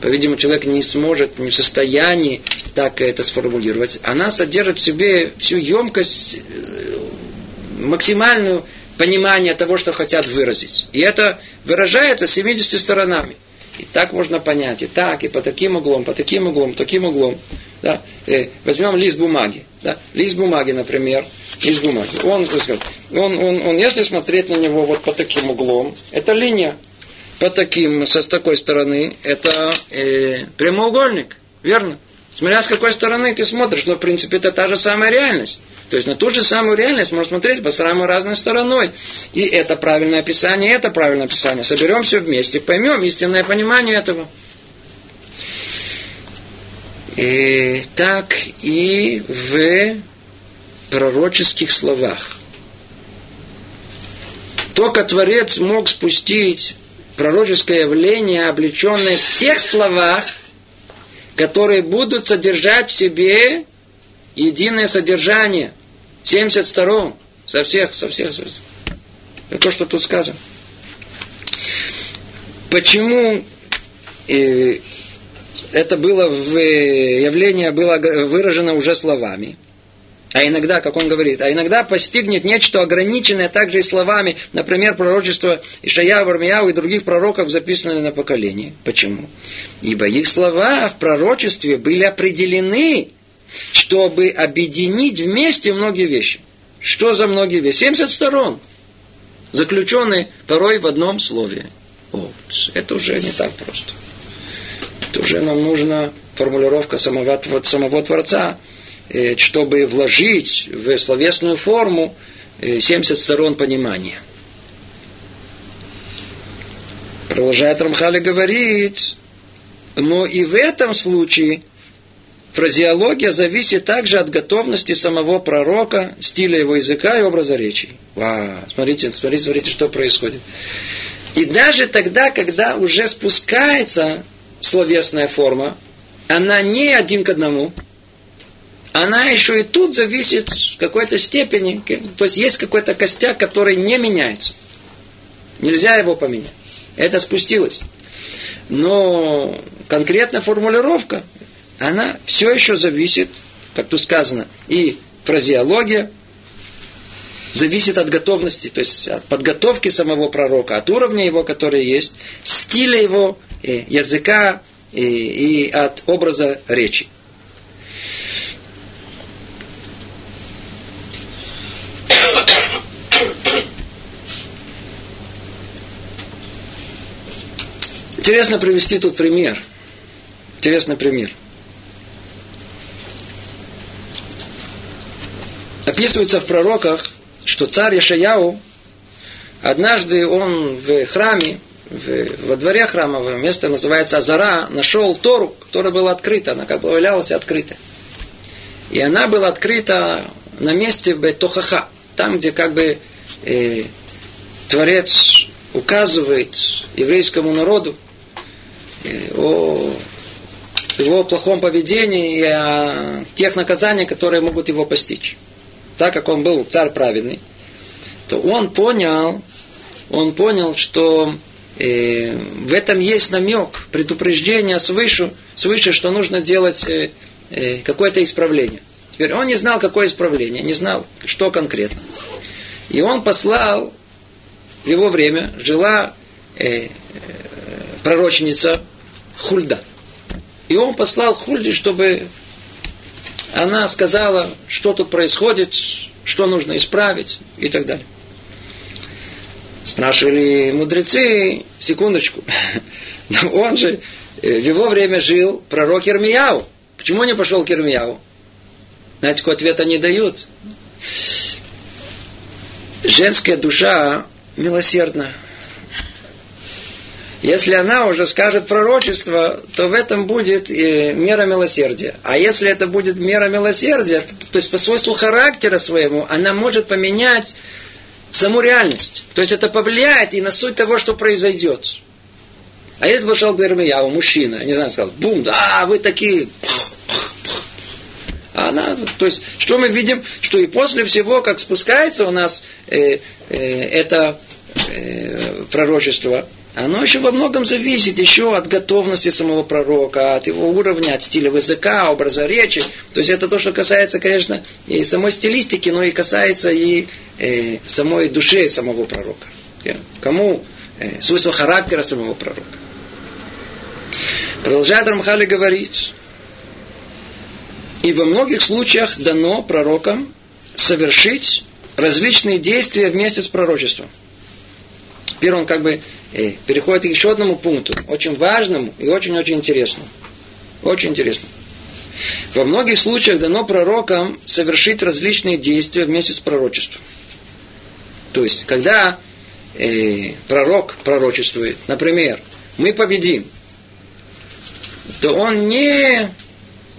по-видимому, человек не сможет, не в состоянии так это сформулировать, она содержит в себе всю емкость, э, максимальную понимание того, что хотят выразить. И это выражается 70 сторонами. И так можно понять, и так, и по таким углом, по таким углом, таким углом. Да? Э, возьмем лист бумаги. Да? Лист бумаги, например, лист бумаги. Он, он, он, он, если смотреть на него вот по таким углом, это линия. По таким, со с такой стороны, это э, прямоугольник. Верно? Смотря с какой стороны ты смотришь, но в принципе это та же самая реальность. То есть на ту же самую реальность можно смотреть по самой разной стороной. И это правильное описание, это правильное описание. Соберем все вместе, поймем истинное понимание этого. И так и в пророческих словах. Только Творец мог спустить пророческое явление, облеченное в тех словах, которые будут содержать в себе единое содержание. 70 сторон. Со всех, со всех. Со всех. Это то, что тут сказано. Почему э, это было в, явление было выражено уже словами? А иногда, как он говорит, а иногда постигнет нечто ограниченное также и словами, например, пророчество Ишая, Вармияу и других пророков, записанные на поколение. Почему? Ибо их слова в пророчестве были определены, чтобы объединить вместе многие вещи. Что за многие вещи? 70 сторон, заключенные порой в одном слове. О, это уже не так просто. Это уже нам нужна формулировка самого, самого Творца, Э, чтобы вложить в словесную форму 70 э, сторон понимания. Продолжает Рамхали говорит, но и в этом случае фразеология зависит также от готовности самого пророка, стиля его языка и образа речи. Вау, смотрите, смотрите, смотрите, что происходит. И даже тогда, когда уже спускается словесная форма, она не один к одному – она еще и тут зависит в какой-то степени, то есть есть какой-то костяк, который не меняется. Нельзя его поменять. Это спустилось. Но конкретная формулировка, она все еще зависит, как тут сказано, и фразеология, зависит от готовности, то есть от подготовки самого пророка, от уровня его, который есть, стиля его, языка и, и от образа речи. Интересно привести тут пример. Интересный пример. Описывается в пророках, что царь Ишаяу, однажды он в храме, в, во дворе храмового, место называется Азара, нашел Тору, которая была открыта, она как бы валялась открыта. И она была открыта на месте Бетохаха, там, где как бы э, Творец указывает еврейскому народу, э, о его плохом поведении и о тех наказаниях, которые могут его постичь. Так как он был царь праведный, то он понял, он понял, что э, в этом есть намек, предупреждение свыше, свыше что нужно делать э, э, какое-то исправление. Теперь он не знал, какое исправление, не знал, что конкретно. И он послал, в его время жила э, э, пророчница Хульда. И он послал Хульде, чтобы она сказала, что тут происходит, что нужно исправить и так далее. Спрашивали мудрецы, секундочку, он же э, в его время жил пророк Ирмияу. Почему не пошел к Ирмияу? Знаете, какой ответ они дают? Женская душа милосердна. Если она уже скажет пророчество, то в этом будет э, мера милосердия. А если это будет мера милосердия, то, то есть по свойству характера своему, она может поменять саму реальность. То есть это повлияет и на суть того, что произойдет. А если пошел к Ирмияу, мужчина, не знаю, сказал, бум, да, вы такие, а она, то есть, что мы видим, что и после всего, как спускается у нас э, э, это э, пророчество, оно еще во многом зависит еще от готовности самого пророка, от его уровня, от стиля языка, образа речи. То есть это то, что касается, конечно, и самой стилистики, но и касается и э, самой души самого пророка. Кому э, свойство характера самого пророка. Продолжает Рамхали говорить, и во многих случаях дано пророкам совершить различные действия вместе с пророчеством. Теперь он как бы э, переходит к еще одному пункту, очень важному и очень-очень интересному. Очень интересно. Во многих случаях дано пророкам совершить различные действия вместе с пророчеством. То есть, когда э, пророк пророчествует, например, мы победим, то он не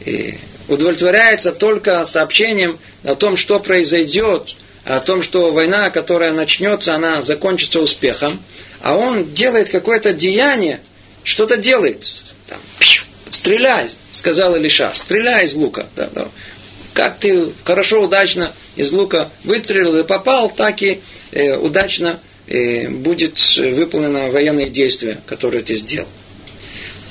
э, удовлетворяется только сообщением о том, что произойдет о том, что война, которая начнется, она закончится успехом, а он делает какое-то деяние, что-то делает. Там, стреляй, сказал Илиша, стреляй из лука. Да, да. Как ты хорошо, удачно из лука выстрелил и попал, так и э, удачно э, будет выполнено военное действие, которое ты сделал.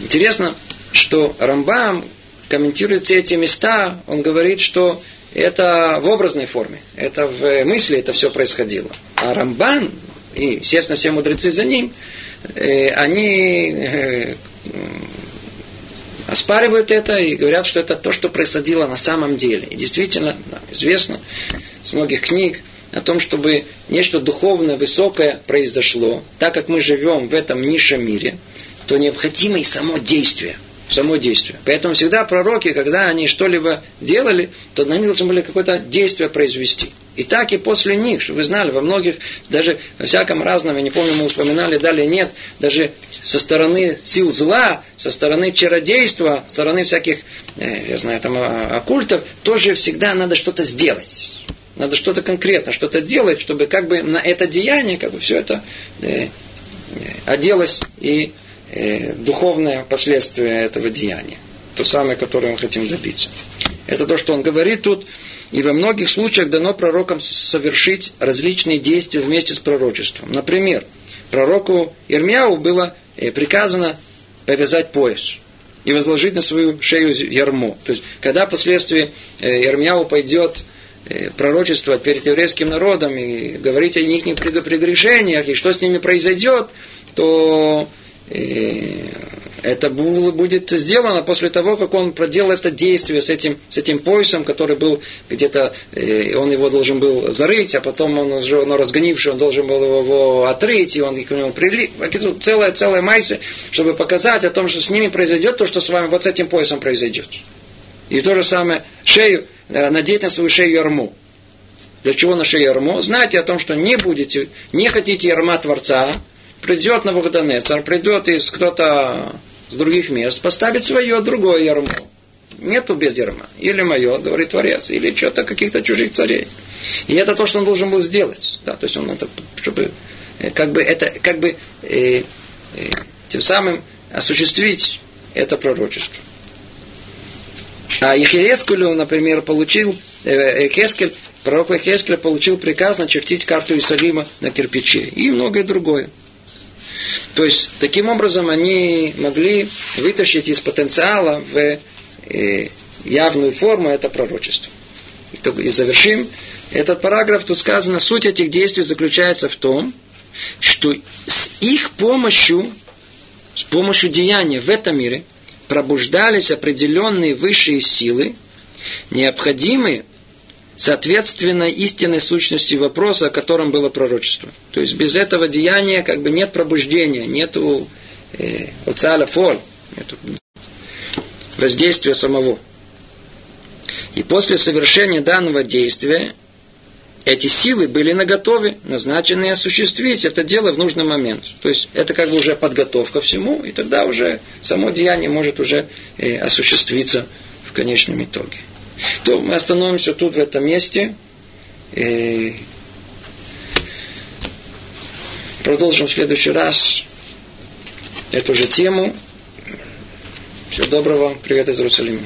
Интересно, что Рамбам комментирует все эти места, он говорит, что это в образной форме, это в мысли это все происходило. А Рамбан и, естественно, все мудрецы за ним, э, они э, оспаривают это и говорят, что это то, что происходило на самом деле. И действительно, известно с многих книг о том, чтобы нечто духовное, высокое произошло, так как мы живем в этом низшем мире, то необходимо и само действие – само действие. Поэтому всегда пророки, когда они что-либо делали, то на должны были какое-то действие произвести. И так и после них, чтобы вы знали, во многих, даже во всяком разном, я не помню, мы упоминали, далее нет, даже со стороны сил зла, со стороны чародейства, со стороны всяких, э, я знаю, там, а, оккультов, тоже всегда надо что-то сделать. Надо что-то конкретно, что-то делать, чтобы как бы на это деяние, как бы все это э, э оделось и духовное последствие этого деяния. То самое, которое мы хотим добиться. Это то, что он говорит тут. И во многих случаях дано пророкам совершить различные действия вместе с пророчеством. Например, пророку Ирмяу было э, приказано повязать пояс и возложить на свою шею ярмо. То есть, когда впоследствии э, Ирмяу пойдет э, пророчество перед еврейским народом и говорить о них прегрешениях и что с ними произойдет, то это будет сделано после того, как он проделал это действие с этим, с этим поясом, который был где-то, э, он его должен был зарыть, а потом он уже, он разгонивший, он должен был его отрыть, и он к нему прилип. Целая, целая майса, чтобы показать о том, что с ними произойдет то, что с вами вот с этим поясом произойдет. И то же самое, шею, э, надеть на свою шею ярму. Для чего на шею ярму? Знайте о том, что не будете, не хотите ярма Творца, придет на Навуходонецар, придет из кто-то с других мест, поставит свое другое ярмо. Нету без ярма. Или мое, говорит Творец, или что-то каких-то чужих царей. И это то, что он должен был сделать. Да, то есть он это, чтобы, э, как бы, это, как бы, э, э, тем самым осуществить это пророчество. А Ехескелю, например, получил, Ехескель, пророк Ехескель получил приказ начертить карту Иерусалима на кирпиче и многое другое. То есть, таким образом, они могли вытащить из потенциала в э, явную форму это пророчество. И завершим этот параграф. Тут сказано, суть этих действий заключается в том, что с их помощью, с помощью деяния в этом мире, пробуждались определенные высшие силы, необходимые соответственно истинной сущности вопроса, о котором было пророчество. То есть без этого деяния как бы нет пробуждения, нету э, оцаля фоль, нету воздействия самого. И после совершения данного действия эти силы были наготове, назначены осуществить это дело в нужный момент. То есть это как бы уже подготовка всему, и тогда уже само деяние может уже э, осуществиться в конечном итоге. То мы остановимся тут, в этом месте. И продолжим в следующий раз эту же тему. Всего доброго. Привет из Иерусалима.